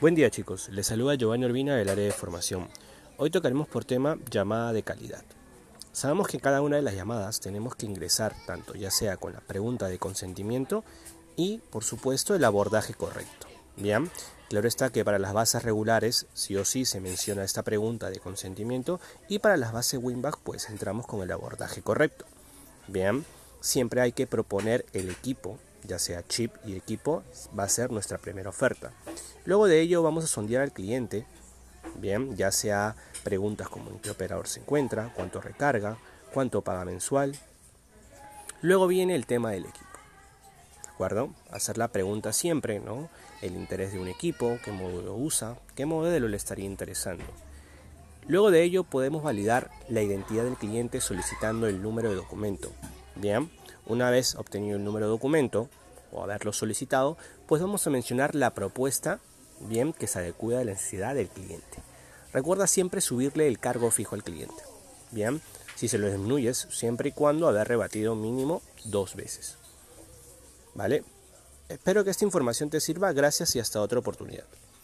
Buen día chicos, les saluda Giovanni Urbina del área de formación. Hoy tocaremos por tema llamada de calidad. Sabemos que en cada una de las llamadas tenemos que ingresar tanto ya sea con la pregunta de consentimiento y por supuesto el abordaje correcto. Bien, claro está que para las bases regulares sí o sí se menciona esta pregunta de consentimiento y para las bases Winback pues entramos con el abordaje correcto. Bien, siempre hay que proponer el equipo ya sea chip y equipo, va a ser nuestra primera oferta. Luego de ello vamos a sondear al cliente, bien, ya sea preguntas como en qué operador se encuentra, cuánto recarga, cuánto paga mensual. Luego viene el tema del equipo. ¿De acuerdo? Hacer la pregunta siempre, ¿no? El interés de un equipo, qué módulo usa, qué modelo le estaría interesando. Luego de ello podemos validar la identidad del cliente solicitando el número de documento. Bien, una vez obtenido el número de documento o haberlo solicitado, pues vamos a mencionar la propuesta bien que se adecue a la necesidad del cliente. Recuerda siempre subirle el cargo fijo al cliente. Bien, si se lo disminuyes siempre y cuando haber rebatido mínimo dos veces. ¿Vale? Espero que esta información te sirva. Gracias y hasta otra oportunidad.